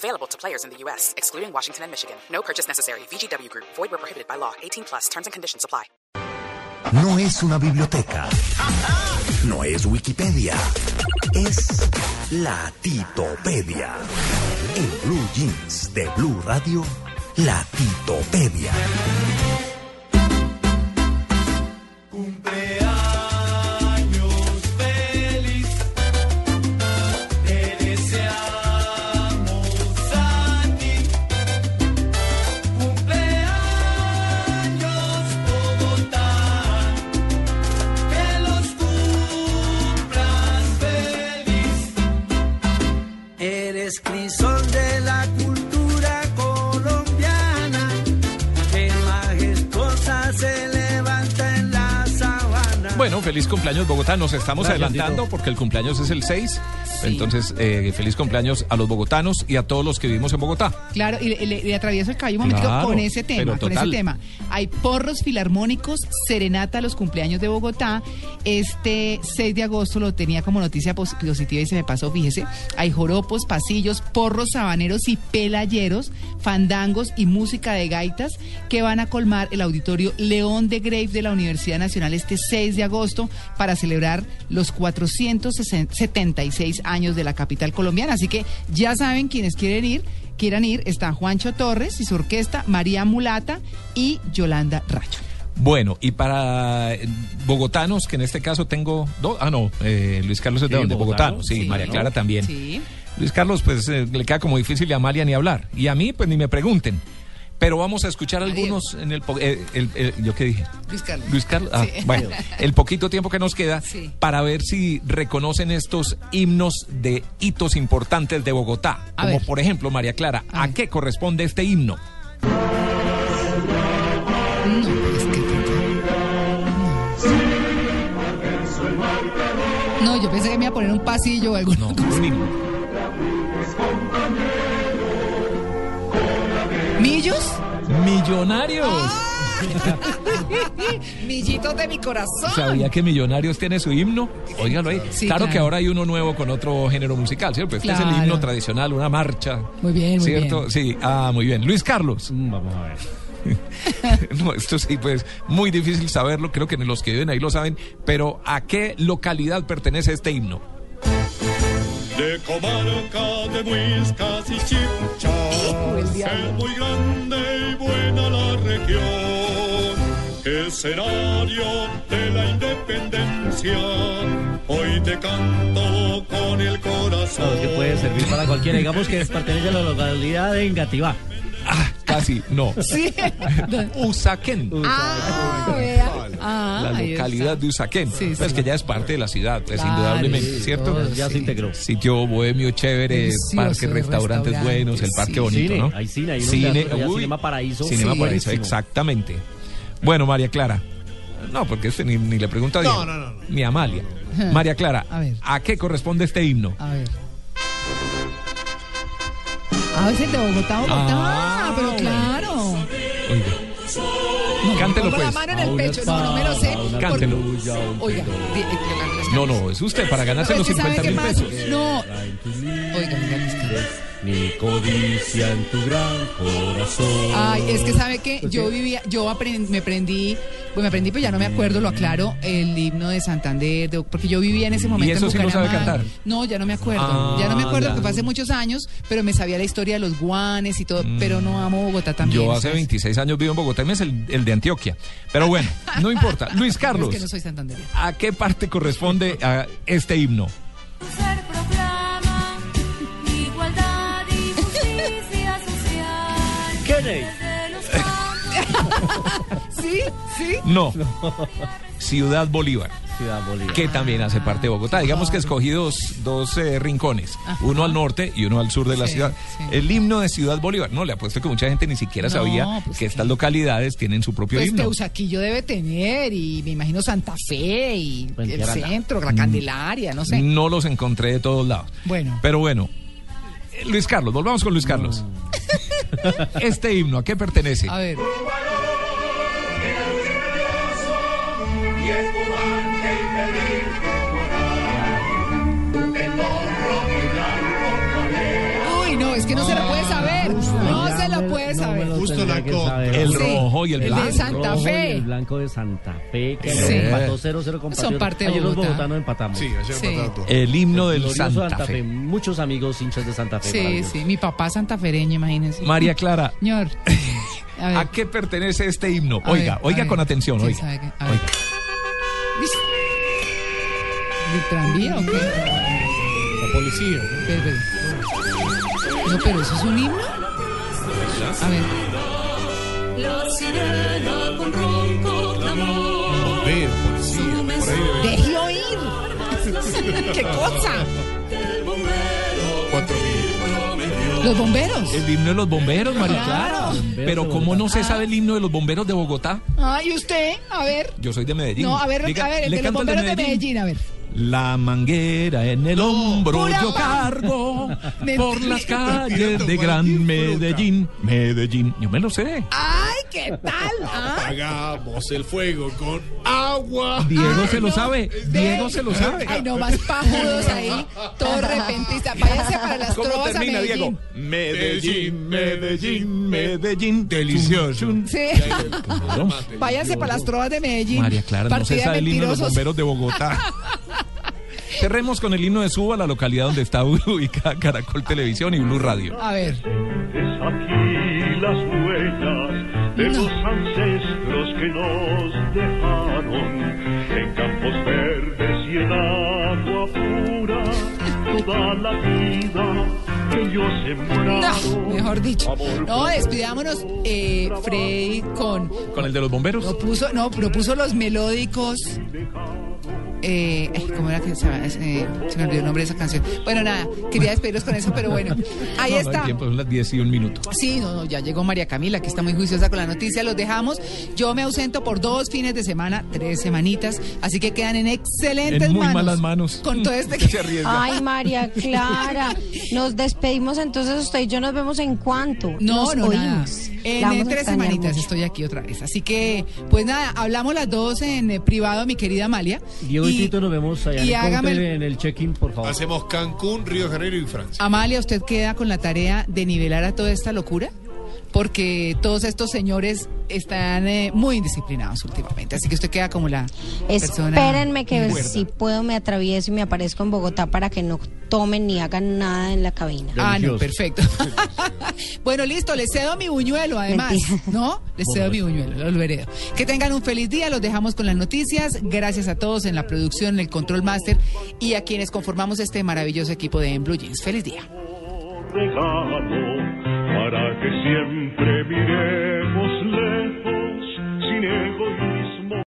Available to players in the U.S., excluding Washington and Michigan. No purchase necessary. VGW Group. Void where prohibited by law. 18 plus. Terms and conditions apply. No es una biblioteca. No es Wikipedia. Es la Titopedia. En Blue Jeans de Blue Radio, la Titopedia. Feliz cumpleaños Bogotá. Nos estamos adelantando porque el cumpleaños es el 6. Entonces, eh, feliz cumpleaños a los bogotanos y a todos los que vivimos en Bogotá. Claro, y le, le- le atravieso el cabello un momentico Claro, con ese tema, con ese tema. Hay porros filarmónicos, serenata a los cumpleaños de Bogotá. Este 6 de agosto lo tenía como noticia pos- positiva y se me pasó, fíjese. Hay joropos, pasillos, porros sabaneros y pelayeros, fandangos y música de gaitas que van a colmar el auditorio León de Grave de la Universidad Nacional este 6 de agosto para celebrar los 476 años de la capital colombiana. Así que ya saben quienes quieren ir quieran ir, está Juancho Torres y su orquesta, María Mulata y Yolanda Racho. Bueno, y para eh, bogotanos, que en este caso tengo dos. Ah, no, eh, Luis Carlos es de Sí, donde? bogotano. Bogotano. Sí, Sí. María Clara también. Sí. Luis Carlos, pues eh, le queda como difícil a Amalia ni hablar. Y a mí, pues ni me pregunten. Pero vamos a escuchar algunos en el, po- eh, el- el- ¿Yo qué dije? Luis Carlos. Luis Carlos. Ah, Sí. Bueno, el poquito tiempo que nos queda Sí. para ver si reconocen estos himnos de hitos importantes de Bogotá. A como ver. por ejemplo, María Clara, A ¿a, ver. qué corresponde este himno? No, es que... No, yo pensé que me iba a poner un pasillo o algo. No, un himno. ¿Millos? Millonarios. Millitos de mi corazón. ¿Sabía que Millonarios tiene su himno? Óigalo ahí. Sí, claro, que ahora hay uno nuevo con otro género musical, ¿cierto? Este es el himno tradicional, una marcha. Muy bien, muy ¿Cierto? bien. Sí, ah, muy bien. Luis Carlos. Mm, Vamos a ver. No, esto sí, pues muy difícil saberlo, creo que los que viven ahí lo saben, pero ¿a qué localidad pertenece este himno? De comarca, de muiscas y chinchas, es muy grande y buena la región, escenario de la independencia, hoy te canto con el corazón. No, es que puede servir para cualquiera. Digamos que pertenece a la localidad de Engativá. Ah, casi, no. Sí. Usaquén. Ah. Ah, La ahí localidad de Usaquén. Sí, pues sí. que ya es parte de la ciudad, pues Claro, indudablemente, ¿cierto? Ya se integró. Sitio bohemio chévere, Delicioso, parques, restaurantes restaurantes, buenos, el parque sí. bonito, Cine, ¿no? hay cine, hay un cine, teatro allá, uy, Cinema Paraíso. Cinema Sí, Paraíso, buenísimo. exactamente. Bueno, María Clara. No, porque este ni, ni le pregunto a Diego, ni a Amalia. María Clara, A ver. ¿a qué corresponde este himno? A ver. A veces de Bogotá, Bogotá. Ah, pero claro. Oiga. Cántelo Pongo la pues. mano en A el pecho. No, no me lo sé. Cántelo. Oiga, eh, No, no, es usted para ganarse los es que ¿sabe 50 qué mil pesos. No. Oiga, cantas. Ni codicia en tu gran corazón. Ay, es que sabe que yo vivía, yo aprendí, me aprendí, pues me aprendí, pero ya no me acuerdo, lo aclaro, el himno de Santander, de- porque yo vivía en ese momento. eso en sí lo sabe cantar? No, ya no me acuerdo, Ah, ya no me acuerdo ya. porque fue hace muchos años, pero me sabía la historia de los guanes y todo, pero no amo Bogotá también. Yo hace ¿sabes? 26 años vivo en Bogotá y me es el, el de Antioquia. Pero bueno, no importa. Luis Carlos, Es que no soy. ¿a qué parte corresponde a este himno? Sí, sí. No. Ciudad Bolívar. Ciudad Bolívar. que también hace parte de Bogotá. Digamos que escogí dos, dos eh, rincones, uno al norte y uno al sur de la Sí, ciudad. sí. El himno de Ciudad Bolívar. No, le apuesto que mucha gente ni siquiera No, sabía pues que sí. estas localidades tienen su propio Pues himno. Teusaquillo debe tener, y me imagino Santa Fe, y el centro, la Candelaria, no sé. No los encontré de todos lados. Bueno. Pero bueno. eh, Luis Carlos, volvamos con Luis Carlos. Este himno, ¿a qué pertenece? A ver. Uy, no, es que no se lo puede saber. No No saber. Justo la saber. El rojo y el el de blanco. Santa rojo Fe. Y el blanco de Santa Fe, que Sí. empató 0-0 con Son parte de Ayer los Bogotá. bogotanos empatamos. Sí, ayer Sí. empataron todos. El himno del Glorioso Santa, Fe. Muchos amigos hinchas de Santa Fe. Sí, sí, mi papá santafereño, imagínense. María Clara, Señor. A ver. ¿a qué pertenece este himno? A Oiga, ver, oiga ver. con atención, ¿Quién oiga. sabe. ¿De tranvía o qué? La policía. Espere. No, pero eso es un himno. A ver. La sirena con ronco clamor. Bombero, policía. Por ahí debe ¡Deje oír! ¡Qué cosa! cuatro mil. Los bomberos. El himno de los bomberos, María Claro. Pero ¿cómo no se sabe el himno de los bomberos de Bogotá? Ah, ¿y usted? A ver. Yo soy de Medellín. No, a ver, Diga, a ver, el ¿le de los canto el bomberos de Medellín, a ver. La manguera en el hombro yo cargo por las calles de Gran. Medellín. Medellín. Yo me lo sé. ¡Ay, qué tal! ¿Ah? Apagamos el fuego con agua. Diego Ay, se lo no. sabe. Ve. Diego se lo sabe. Ay, no, más pajudos ahí, todo repentista. Váyanse para las ¿Cómo trovas a termina, Medellín. Diego? Medellín, Medellín, Medellín. Delicioso. Chun, chun. Sí, váyanse para las trovas de Medellín. María Clara, no se sabe el himno de los bomberos de Bogotá. Cerremos con el himno de Suba, la localidad donde está ubicada Caracol Televisión y Blue Radio. A ver. Es aquí las huellas de los ancestros que nos dejaron en campos verdes y en agua pura toda la vida que ellos No, sembraron. mejor dicho. No, despidámonos, eh, Freddy, con... ¿Con el de los bomberos? No puso, no, pero puso los melódicos. Eh, ay, ¿Cómo era que se? Eh, se me olvidó el nombre de esa canción? Bueno, nada, quería despedirlos con eso, pero bueno, ahí No, no hay está. tiempo, son las 10 y un minuto. Sí, no, no, ya llegó María Camila, que está muy juiciosa con la noticia. Los dejamos. Yo me ausento por dos fines de semana, tres semanitas, así que quedan en excelentes En muy manos. malas manos. Con todo este Que se arriesga. Ay, María Clara, nos despedimos entonces usted y yo nos vemos en cuanto. No, nos no, oímos. En tres semanitas mucho. estoy aquí otra vez. Así que, pues nada, hablamos las dos en eh, privado, mi querida Amalia. Diego y, Tito nos vemos allá y en, el el- en el check-in, por favor. Hacemos Cancún, Río de Janeiro y Francia. Amalia, ¿usted queda con la tarea de nivelar a toda esta locura? Porque todos estos señores están eh, muy indisciplinados últimamente. Así que usted queda como la persona. Espérenme que si puedo me atravieso y me aparezco en Bogotá para que no tomen ni hagan nada en la cabina. Ah, no, perfecto. bueno, listo, les cedo mi buñuelo, además. Mentira. ¿No? Les cedo mi buñuelo, lo heredo. Que tengan un feliz día, los dejamos con las noticias. Gracias a todos en la producción, en el Control Master y a quienes conformamos este maravilloso equipo de En Blue Jeans. Feliz día. regalo para que siempre miremos